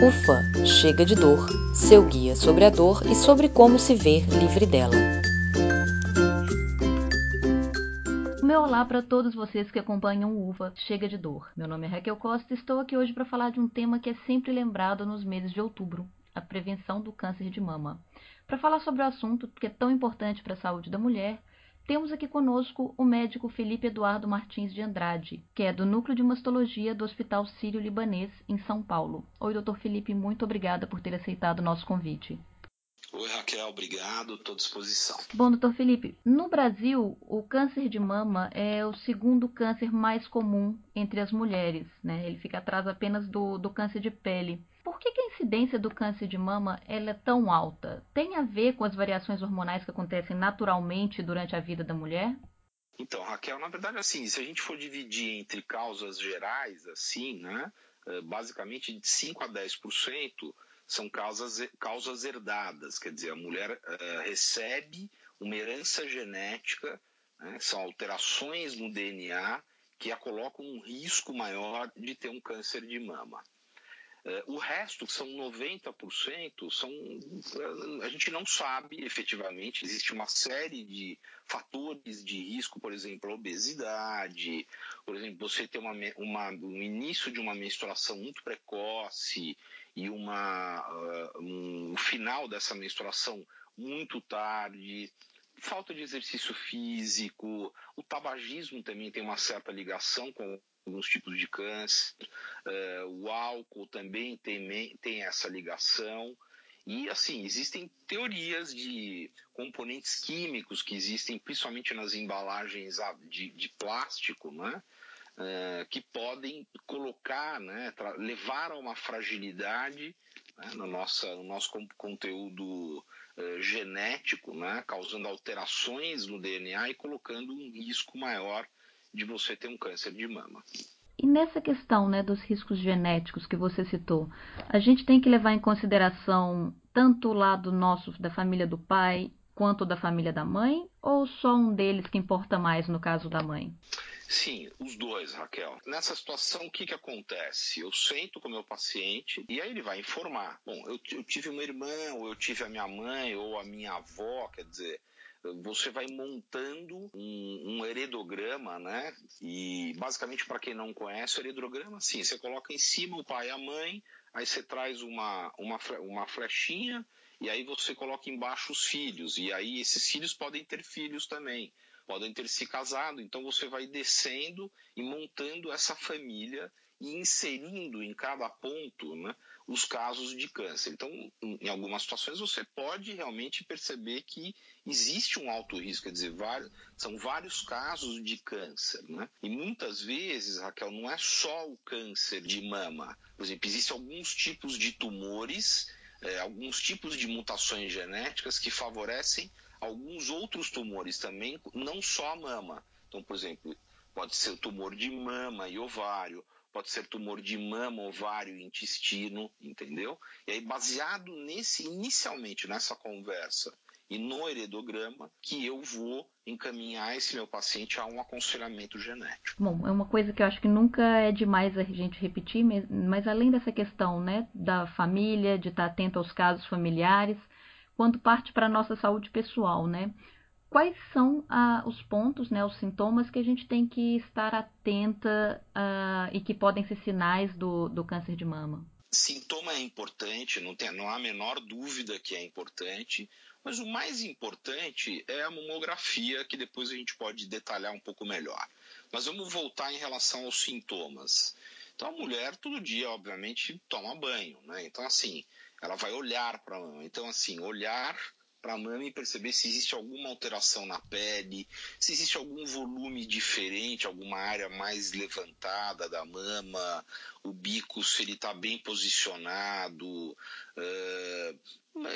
Ufa, chega de dor, seu guia sobre a dor e sobre como se ver livre dela. Meu olá para todos vocês que acompanham o UFA Chega de Dor. Meu nome é Raquel Costa e estou aqui hoje para falar de um tema que é sempre lembrado nos meses de outubro, a prevenção do câncer de mama. Para falar sobre o assunto que é tão importante para a saúde da mulher, temos aqui conosco o médico Felipe Eduardo Martins de Andrade, que é do Núcleo de Mastologia do Hospital Sírio-Libanês, em São Paulo. Oi, doutor Felipe, muito obrigada por ter aceitado o nosso convite. Oi, Raquel, obrigado, estou à disposição. Bom, doutor Felipe, no Brasil, o câncer de mama é o segundo câncer mais comum entre as mulheres, né? Ele fica atrás apenas do, do câncer de pele. Por que, que, a incidência do câncer de mama é tão alta? Tem a ver com as variações hormonais que acontecem naturalmente durante a vida da mulher? Então, Raquel, na verdade, assim, se a gente for dividir entre causas gerais, assim, né, eh, basicamente de 5 a 10% são causas, causas herdadas, quer dizer, a mulher uh, recebe uma herança genética, né, são alterações no DNA que a colocam um risco maior de ter um câncer de mama. Uh, o resto, que são 90%, são, uh, a gente não sabe efetivamente. Existe uma série de fatores de risco, por exemplo, obesidade, por exemplo, você ter uma, uma, um início de uma menstruação muito precoce e uma, uh, um final dessa menstruação muito tarde, falta de exercício físico, o tabagismo também tem uma certa ligação com alguns tipos de câncer, uh, o álcool também tem, tem essa ligação. E assim, existem teorias de componentes químicos que existem principalmente nas embalagens de, de plástico, né? Uh, que podem colocar, né, levar a uma fragilidade né, no, nossa, no nosso conteúdo uh, genético, né, causando alterações no DNA e colocando um risco maior de você ter um câncer de mama. E nessa questão né, dos riscos genéticos que você citou, a gente tem que levar em consideração tanto o lado nosso da família do pai quanto da família da mãe, ou só um deles que importa mais no caso da mãe? Sim, os dois, Raquel. Nessa situação, o que, que acontece? Eu sento com o meu paciente e aí ele vai informar. Bom, eu, eu tive uma irmã, ou eu tive a minha mãe, ou a minha avó, quer dizer, você vai montando um, um heredograma, né? E basicamente, para quem não conhece, o heredograma, sim, você coloca em cima o pai e a mãe, aí você traz uma, uma, uma flechinha e aí você coloca embaixo os filhos, e aí esses filhos podem ter filhos também, podem ter se casado, então você vai descendo e montando essa família e inserindo em cada ponto né, os casos de câncer. Então, em algumas situações, você pode realmente perceber que existe um alto risco, quer dizer, vários, são vários casos de câncer. Né? E muitas vezes, Raquel, não é só o câncer de mama. Por exemplo, existem alguns tipos de tumores, é, alguns tipos de mutações genéticas que favorecem alguns outros tumores também, não só a mama. Então, por exemplo, pode ser o tumor de mama e ovário, pode ser tumor de mama, ovário intestino, entendeu? E aí, baseado nesse, inicialmente nessa conversa e no heredograma, que eu vou encaminhar esse meu paciente a um aconselhamento genético. Bom, é uma coisa que eu acho que nunca é demais a gente repetir, mas além dessa questão, né, da família, de estar atento aos casos familiares, quando parte para a nossa saúde pessoal, né? Quais são ah, os pontos, né, os sintomas que a gente tem que estar atenta ah, e que podem ser sinais do, do câncer de mama? Sintoma é importante, não, tem, não há a menor dúvida que é importante, mas o mais importante é a mamografia, que depois a gente pode detalhar um pouco melhor. Mas vamos voltar em relação aos sintomas. Então a mulher todo dia, obviamente, toma banho, né? Então assim, ela vai olhar para a mama. Então assim, olhar para a mama e perceber se existe alguma alteração na pele, se existe algum volume diferente, alguma área mais levantada da mama, o bico se ele está bem posicionado, uh,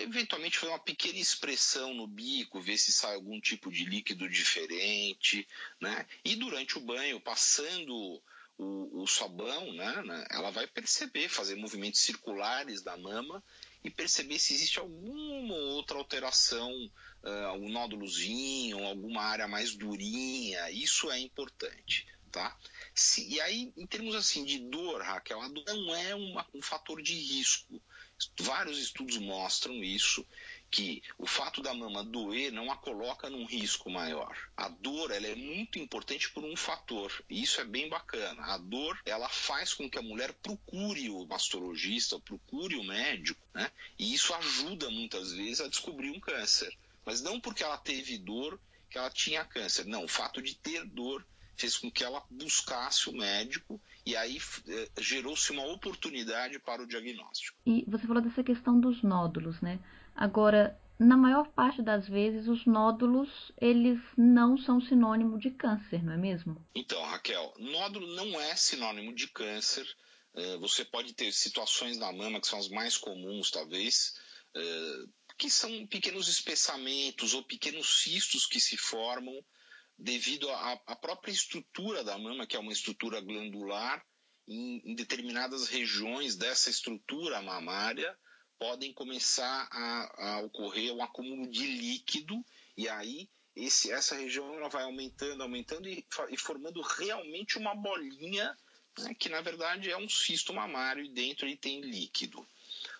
eventualmente fazer uma pequena expressão no bico, ver se sai algum tipo de líquido diferente, né? E durante o banho, passando o, o sabão, né, né, ela vai perceber, fazer movimentos circulares da mama e perceber se existe alguma outra alteração, uh, nódulozinho, alguma área mais durinha. Isso é importante, tá? Se, e aí, em termos assim de dor, Raquel, a dor não é uma, um fator de risco. Vários estudos mostram isso, que o fato da mama doer não a coloca num risco maior. A dor ela é muito importante por um fator, e isso é bem bacana. A dor ela faz com que a mulher procure o mastologista, procure o médico, né? e isso ajuda muitas vezes a descobrir um câncer. Mas não porque ela teve dor que ela tinha câncer. Não, o fato de ter dor fez com que ela buscasse o médico e aí eh, gerou-se uma oportunidade para o diagnóstico. E você falou dessa questão dos nódulos, né? Agora, na maior parte das vezes, os nódulos eles não são sinônimo de câncer, não é mesmo? Então, Raquel, nódulo não é sinônimo de câncer. Uh, você pode ter situações na mama que são as mais comuns, talvez, uh, que são pequenos espessamentos ou pequenos cistos que se formam devido à própria estrutura da mama, que é uma estrutura glandular, em, em determinadas regiões dessa estrutura mamária podem começar a, a, ocorrer um acúmulo de líquido e aí esse, essa região ela vai aumentando, aumentando e, e formando realmente uma bolinha né, que na verdade é um cisto mamário e dentro ele tem líquido.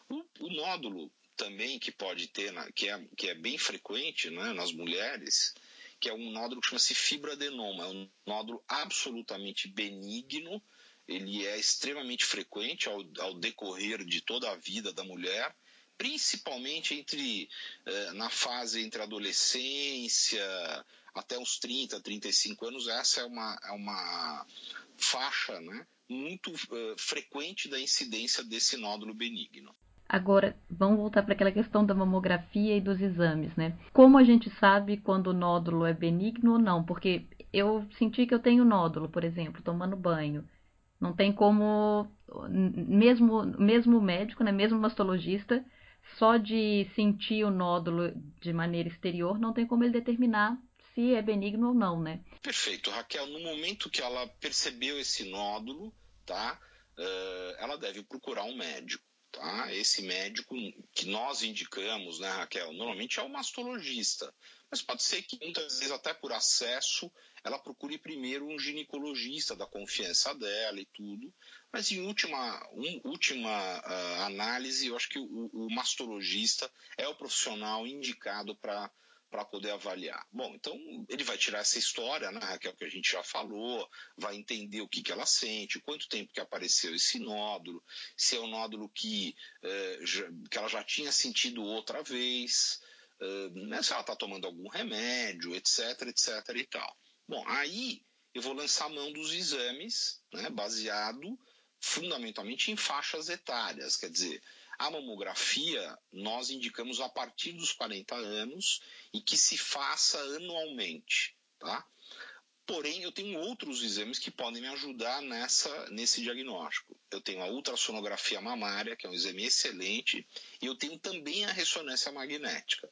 O, o nódulo também que pode ter, que é, que é bem frequente né, nas mulheres, que é um nódulo que chama-se fibroadenoma. É um nódulo absolutamente benigno, ele é extremamente frequente ao, ao decorrer de toda a vida da mulher, principalmente entre eh, na fase entre adolescência até os 30, 35 anos. Essa é uma, é uma faixa né, muito uh, frequente da incidência desse nódulo benigno. Agora, vamos voltar para aquela questão da mamografia e dos exames, né? Como a gente sabe quando o nódulo é benigno ou não? Porque eu senti que eu tenho nódulo, por exemplo, tomando banho. Não tem como, mesmo, mesmo médico, né, mesmo mastologista, só de sentir o nódulo de maneira exterior, não tem como ele determinar se é benigno ou não, né? Perfeito, Raquel. No momento que ela percebeu esse nódulo, tá? Uh, ela deve procurar um médico. Tá? Esse médico que nós indicamos, né, Raquel, normalmente é o mastologista, mas pode ser que muitas vezes até por acesso ela procure primeiro um ginecologista da confiança dela e tudo, mas em última, um, última uh, análise, eu acho que o, o mastologista é o profissional indicado para para poder avaliar. Bom, então ele vai tirar essa história, né, Raquel, que a gente já falou, vai entender o que, que ela sente, quanto tempo que apareceu esse nódulo, se é um nódulo que, eh, já, que ela já tinha sentido outra vez, eh, né, se ela está tomando algum remédio, etc, etc e tal. Bom, aí eu vou lançar a mão dos exames, né, baseado fundamentalmente em faixas etárias, quer dizer, a mamografia nós indicamos a partir dos 40 anos e que se faça anualmente, tá? Porém, eu tenho outros exames que podem me ajudar nessa, nesse diagnóstico. Eu tenho a ultrassonografia mamária, que é um exame excelente, e eu tenho também a ressonância magnética.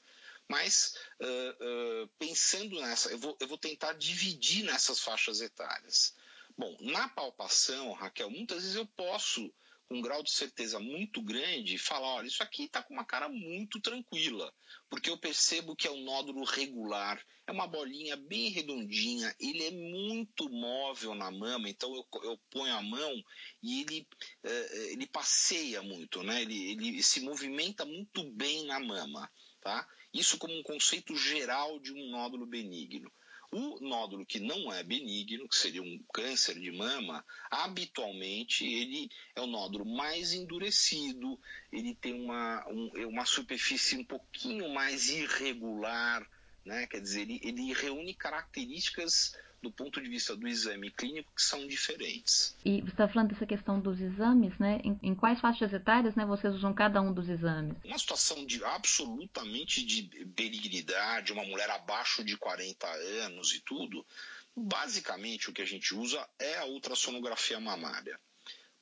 Mas, uh, uh, pensando nessa, eu vou, eu vou tentar dividir nessas faixas etárias. Bom, na palpação, Raquel, muitas vezes eu posso com um grau de certeza muito grande falar, olha, isso aqui está com uma cara muito tranquila, porque eu percebo que é um nódulo regular, é uma bolinha bem redondinha, ele é muito móvel na mama, então eu, eu ponho a mão e ele, é, ele passeia muito, né? ele, ele se movimenta muito bem na mama. Tá? Isso como um conceito geral de um nódulo benigno. O nódulo que não é benigno, que seria um câncer de mama, habitualmente ele é o nódulo mais endurecido, ele tem uma, um, uma superfície um pouquinho mais irregular, né? quer dizer, ele, ele reúne características do ponto de vista do exame clínico que são diferentes. E você está falando dessa questão dos exames, né? Em, em, quais faixas etárias né, vocês usam cada um dos exames? Uma situação de absolutamente de benignidade, uma mulher abaixo de 40 anos e tudo, basicamente o que a gente usa é a ultrassonografia mamária.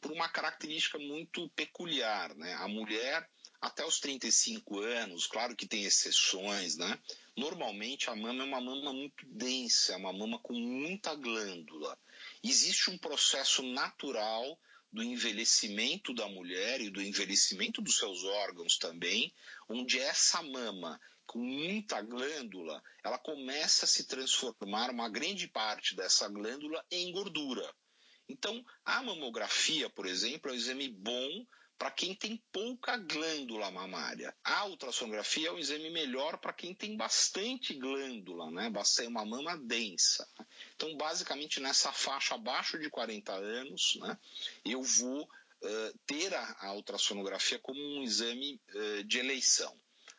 Por uma característica muito peculiar, né? A mulher até os 35 anos, claro que tem exceções, né? Normalmente a mama é uma mama muito densa, é uma mama com muita glândula. Existe um processo natural do envelhecimento da mulher e do envelhecimento dos seus órgãos também, onde essa mama com muita glândula, ela começa a se transformar uma grande parte dessa glândula em gordura. Então, a mamografia, por exemplo, é um exame bom para quem tem pouca glândula mamária. A ultrassonografia é um exame melhor para quem tem bastante glândula, né? Bastante uma mama densa. Então, basicamente, nessa faixa abaixo de 40 anos, né, eu vou uh, ter a, a, ultrassonografia como um exame uh, de eleição.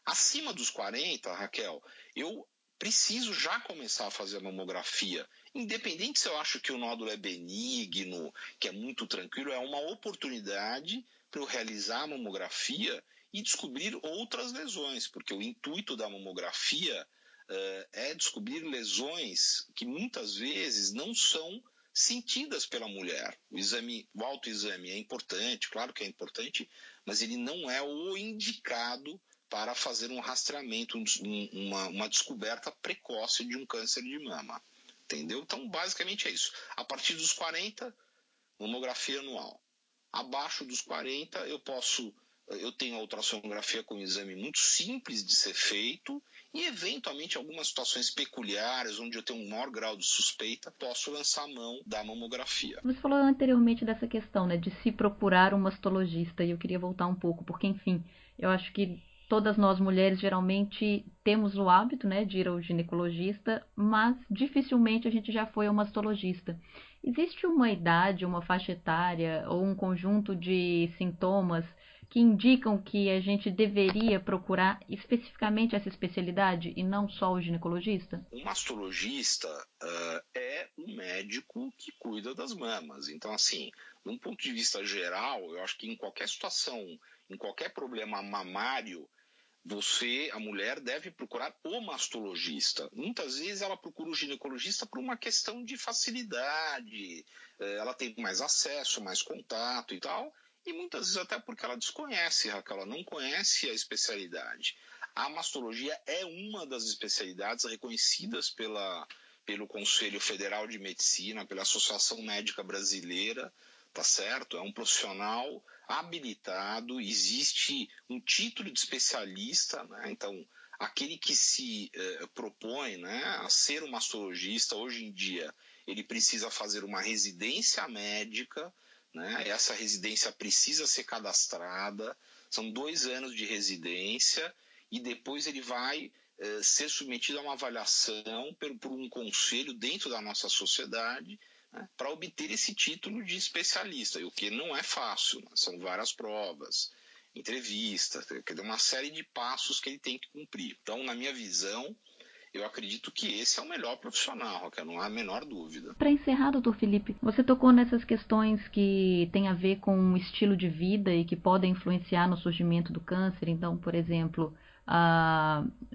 Acima dos 40, Raquel, eu preciso já começar a fazer a mamografia. Independente se eu acho que o nódulo é benigno, que é muito tranquilo, é uma oportunidade para eu realizar a mamografia e descobrir outras lesões, porque o intuito da mamografia uh, é descobrir lesões que muitas vezes não são sentidas pela mulher. O exame, o autoexame é importante, claro que é importante, mas ele não é o indicado para fazer um rastreamento, um, uma, uma descoberta precoce de um câncer de mama. Entendeu? Então, basicamente é isso. A partir dos 40, mamografia anual. Abaixo dos 40, eu posso, eu tenho a ultrassonografia com um exame muito simples de ser feito e, eventualmente, algumas situações peculiares, onde eu tenho um maior grau de suspeita, posso lançar mão da mamografia. Você falou anteriormente dessa questão, né, de se procurar um mastologista, e eu queria voltar um pouco, porque, enfim, eu acho que todas nós mulheres geralmente temos o hábito, né, de ir ao ginecologista, mas dificilmente a gente já foi ao mastologista. Existe uma idade, uma faixa etária ou um conjunto de sintomas que indicam que a gente deveria procurar especificamente essa especialidade e não só o ginecologista? O mastologista uh, é o médico que cuida das mamas. Então, assim, num ponto de vista geral, eu acho que em qualquer situação, em qualquer problema mamário, você, a mulher, deve procurar o mastologista. Muitas vezes ela procura o ginecologista por uma questão de facilidade, eh, ela tem mais acesso, mais contato e tal, e muitas vezes até porque ela desconhece, Raquel, ela não conhece a especialidade. A mastologia é uma das especialidades reconhecidas pela, pelo Conselho Federal de Medicina, pela Associação Médica Brasileira, tá certo? É um profissional habilitado, existe um título de especialista, né? Então, aquele que se eh, propõe né, a ser um mastologista, hoje em dia, ele precisa fazer uma residência médica, né? Essa residência precisa ser cadastrada, são dois anos de residência e depois ele vai eh, ser submetido a uma avaliação por, por um conselho dentro da nossa sociedade para obter esse título de especialista, o que não é fácil, né? são várias provas, entrevistas, uma série de passos que ele tem que cumprir. Então, na minha visão, eu acredito que esse é o melhor profissional, que não há a menor dúvida. Para encerrar, doutor Felipe, você tocou nessas questões que têm a ver com o estilo de vida e que podem influenciar no surgimento do câncer. Então, por exemplo,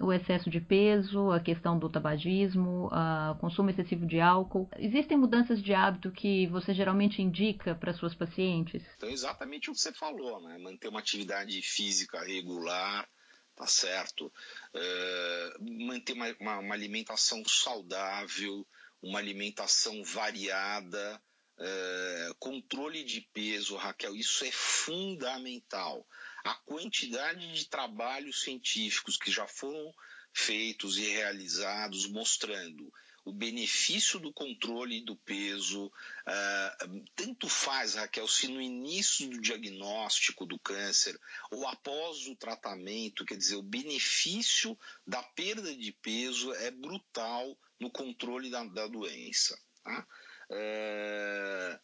o excesso de peso, a questão do tabagismo, o consumo excessivo de álcool. Existem mudanças de hábito que você geralmente indica para suas pacientes? Então, exatamente o que você falou, né? Manter uma atividade física regular, tá certo? Uh, manter uma, uma, uma, alimentação saudável, uma alimentação variada, uh, controle de peso, Raquel, isso é fundamental a quantidade de trabalhos científicos que já foram feitos e realizados mostrando o benefício do controle do peso, uh, tanto faz, Raquel, se no início do diagnóstico do câncer ou após o tratamento, quer dizer, o benefício da perda de peso é brutal no controle da, da doença. Tá? Uh,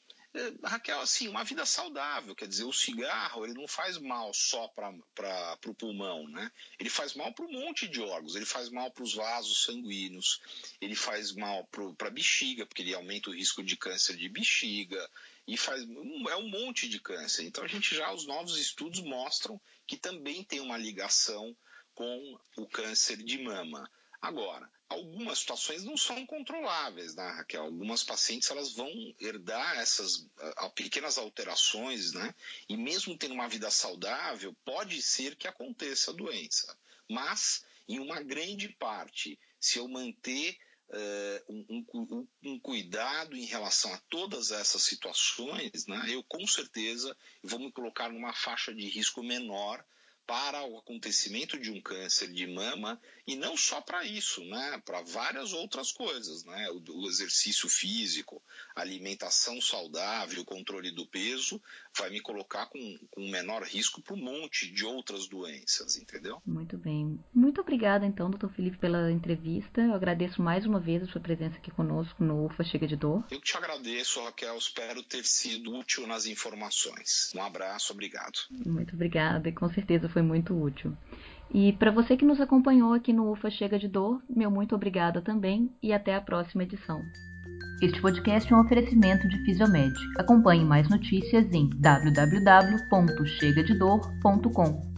Raquel, assim, uma vida saudável, quer dizer, o cigarro ele não faz mal só para o pulmão, né? Ele faz mal para um monte de órgãos, ele faz mal para os vasos sanguíneos, ele faz mal para a bexiga, porque ele aumenta o risco de câncer de bexiga, e faz é um monte de câncer. Então a gente já, os novos estudos mostram que também tem uma ligação com o câncer de mama. Agora, algumas situações não são controláveis, né, Raquel? Algumas pacientes elas vão herdar essas pequenas alterações, né? E mesmo tendo uma vida saudável, pode ser que aconteça a doença. Mas, em uma grande parte, se eu manter uh, um, um, um, cuidado em relação a todas essas situações, né, eu com certeza vou me colocar numa faixa de risco menor para o acontecimento de um câncer de mama e não só para isso, né? Para várias outras coisas, né? O, o, exercício físico, alimentação saudável, controle do peso, vai me colocar com, com menor risco para um monte de outras doenças, entendeu? Muito bem. Muito obrigada, então, doutor Felipe, pela entrevista. Eu agradeço mais uma vez a sua presença aqui conosco no UFA Chega de Dor. Eu te agradeço, Raquel. Espero ter sido útil nas informações. Um abraço, obrigado. Muito obrigada e com certeza foi muito útil. E para você que nos acompanhou aqui no UFA Chega de Dor, meu muito obrigada também e até a próxima edição. Este podcast é um oferecimento de Fisiomed. Acompanhe mais notícias em www.chegadedor.com.